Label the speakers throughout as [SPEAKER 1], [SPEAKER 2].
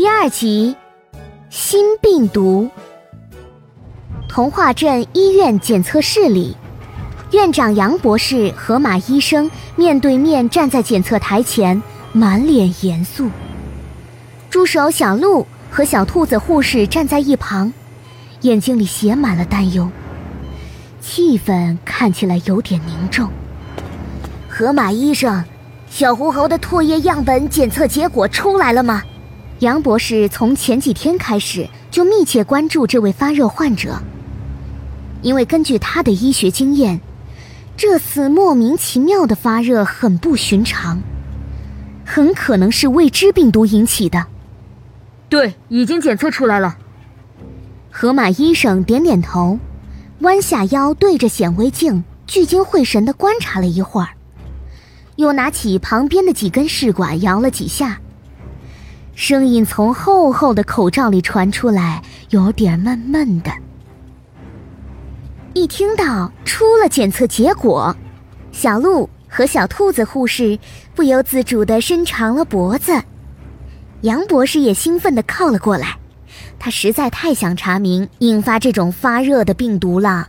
[SPEAKER 1] 第二集，新病毒。童话镇医院检测室里，院长杨博士和马医生面对面站在检测台前，满脸严肃。助手小鹿和小兔子护士站在一旁，眼睛里写满了担忧，气氛看起来有点凝重。
[SPEAKER 2] 河马医生，小狐猴的唾液样本检测结果出来了吗？
[SPEAKER 1] 杨博士从前几天开始就密切关注这位发热患者，因为根据他的医学经验，这次莫名其妙的发热很不寻常，很可能是未知病毒引起的。
[SPEAKER 3] 对，已经检测出来了。
[SPEAKER 1] 河马医生点点头，弯下腰对着显微镜，聚精会神地观察了一会儿，又拿起旁边的几根试管摇了几下，声音从厚厚的口罩里传出来，有点闷闷的。一听到出了检测结果，小鹿和小兔子护士不由自主的伸长了脖子。杨博士也兴奋的靠了过来，他实在太想查明引发这种发热的病毒了。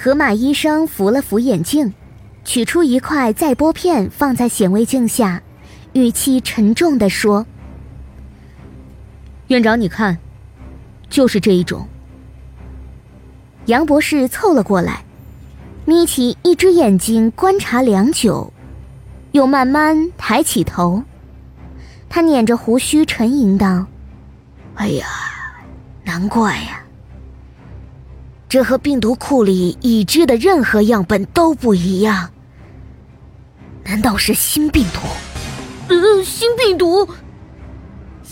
[SPEAKER 1] 河马医生扶了扶眼镜，取出一块载玻片放在显微镜下，语气沉重的说：“
[SPEAKER 3] 院长，你看，就是这一种。”
[SPEAKER 1] 杨博士凑了过来，眯起一只眼睛观察良久，又慢慢抬起头。他捻着胡须沉吟道：“
[SPEAKER 2] 哎呀，难怪呀，这和病毒库里已知的任何样本都不一样。难道是新病毒？
[SPEAKER 3] 呃，新病毒！”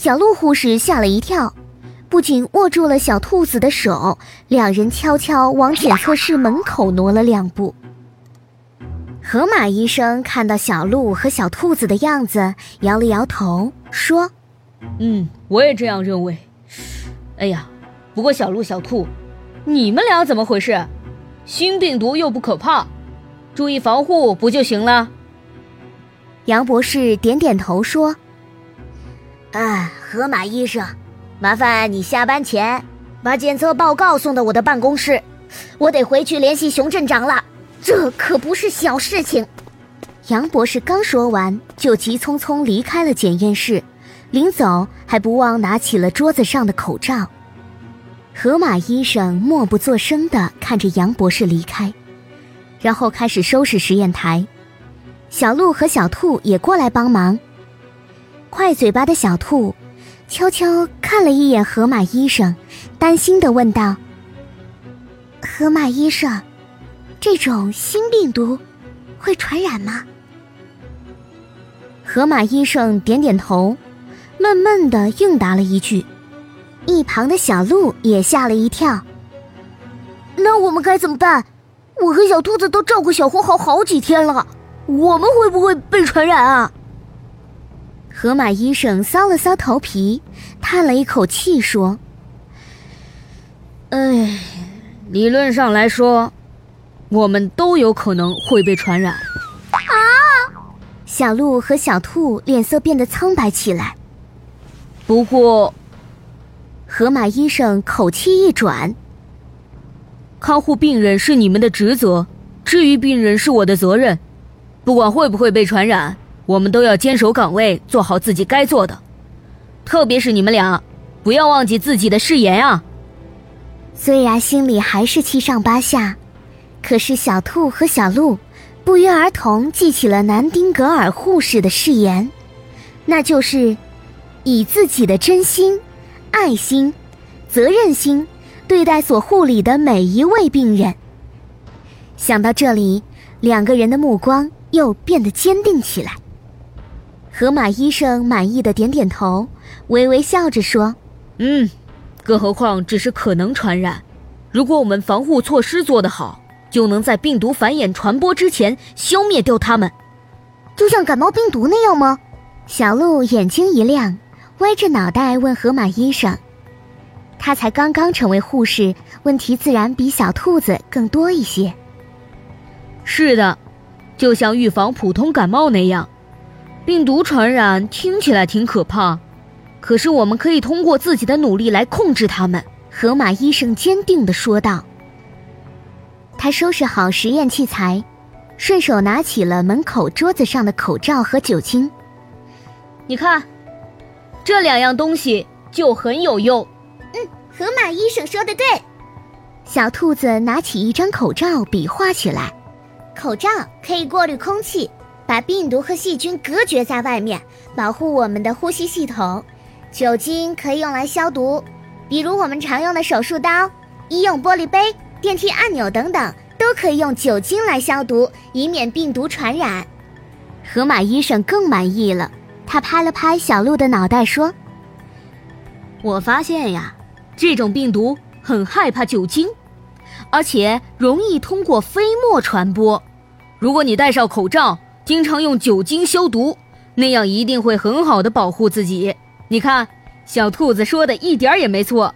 [SPEAKER 1] 小鹿护士吓了一跳，不仅握住了小兔子的手，两人悄悄往检测室门口挪了两步。河马医生看到小鹿和小兔子的样子，摇了摇头，说：“
[SPEAKER 3] 嗯，我也这样认为。哎呀，不过小鹿、小兔，你们俩怎么回事？新病毒又不可怕，注意防护不就行了？”
[SPEAKER 1] 杨博士点点头说：“
[SPEAKER 2] 啊，河马医生，麻烦你下班前把检测报告送到我的办公室，我得回去联系熊镇长了。”这可不是小事情。
[SPEAKER 1] 杨博士刚说完，就急匆匆离开了检验室，临走还不忘拿起了桌子上的口罩。河马医生默不作声地看着杨博士离开，然后开始收拾实验台。小鹿和小兔也过来帮忙。快嘴巴的小兔悄悄看了一眼河马医生，担心的问道：“河马医生。”这种新病毒会传染吗？河马医生点点头，闷闷的应答了一句。一旁的小鹿也吓了一跳。
[SPEAKER 2] 那我们该怎么办？我和小兔子都照顾小红猴好几天了，我们会不会被传染啊？
[SPEAKER 1] 河马医生搔了搔头皮，叹了一口气说：“
[SPEAKER 3] 哎，理论上来说。”我们都有可能会被传染。
[SPEAKER 1] 啊！小鹿和小兔脸色变得苍白起来。
[SPEAKER 3] 不过，
[SPEAKER 1] 河马医生口气一转：“
[SPEAKER 3] 看护病人是你们的职责，治愈病人是我的责任。不管会不会被传染，我们都要坚守岗位，做好自己该做的。特别是你们俩，不要忘记自己的誓言啊！”
[SPEAKER 1] 虽然心里还是七上八下。可是，小兔和小鹿不约而同记起了南丁格尔护士的誓言，那就是以自己的真心、爱心、责任心对待所护理的每一位病人。想到这里，两个人的目光又变得坚定起来。河马医生满意的点点头，微微笑着说：“
[SPEAKER 3] 嗯，更何况只是可能传染，如果我们防护措施做得好。”就能在病毒繁衍传播之前消灭掉它们，
[SPEAKER 2] 就像感冒病毒那样吗？
[SPEAKER 1] 小鹿眼睛一亮，歪着脑袋问河马医生：“他才刚刚成为护士，问题自然比小兔子更多一些。”
[SPEAKER 3] 是的，就像预防普通感冒那样，病毒传染听起来挺可怕，可是我们可以通过自己的努力来控制它们。”
[SPEAKER 1] 河马医生坚定地说道。他收拾好实验器材，顺手拿起了门口桌子上的口罩和酒精。
[SPEAKER 3] 你看，这两样东西就很有用。
[SPEAKER 2] 嗯，河马医生说的对。
[SPEAKER 1] 小兔子拿起一张口罩，比划起来。
[SPEAKER 2] 口罩可以过滤空气，把病毒和细菌隔绝在外面，保护我们的呼吸系统。酒精可以用来消毒，比如我们常用的手术刀、医用玻璃杯、电梯按钮等等，都可以用酒精来消毒，以免病毒传染。
[SPEAKER 1] 河马医生更满意了，他拍了拍小鹿的脑袋说：“
[SPEAKER 3] 我发现呀，这种病毒很害怕酒精。”而且容易通过飞沫传播。如果你戴上口罩，经常用酒精消毒，那样一定会很好的保护自己。你看，小兔子说的一点也没错。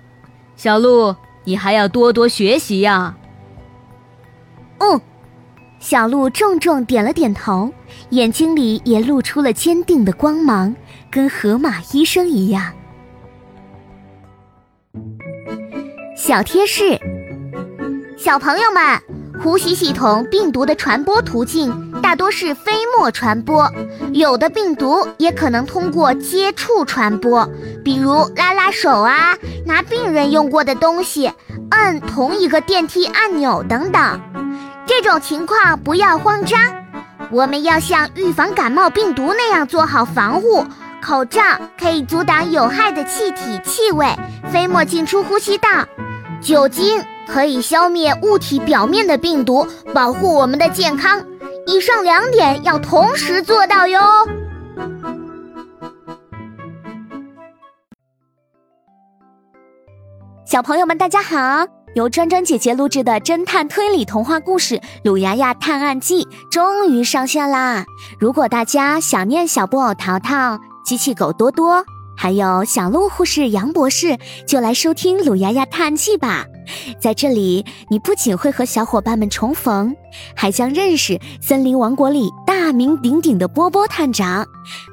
[SPEAKER 3] 小鹿，你还要多多学习呀。
[SPEAKER 1] 嗯，小鹿重重点了点头，眼睛里也露出了坚定的光芒，跟河马医生一样。小贴士。小朋友们，呼吸系统病毒的传播途径多是飞沫传播，有的病毒也可能通过接触传播，比如拉拉手啊，拿病人用过的东西，摁同一个电梯按钮等等。这种情况不要慌张，我们要像预防感冒病毒那样做好防护。口罩可以阻挡有害的气体、气味、飞沫进出呼吸道，酒精。可以消灭物体表面的病毒，保护我们的健康。以上两点要同时做到哟。小朋友们，大家好！由专专姐姐录制的侦探推理童话故事《鲁牙牙探案记》终于上线啦！如果大家想念小布偶淘淘、机器狗多多，还有小鹿护士杨博士，就来收听《鲁牙牙探案记》吧。在这里，你不仅会和小伙伴们重逢，还将认识森林王国里大名鼎鼎的波波探长、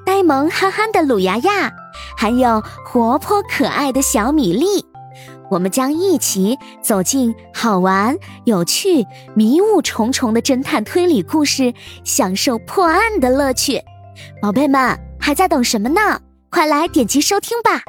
[SPEAKER 1] 呆萌憨憨的鲁牙牙，还有活泼可爱的小米粒。我们将一起走进好玩、有趣、迷雾重重的侦探推理故事，享受破案的乐趣。宝贝们，还在等什么呢？快来点击收听吧！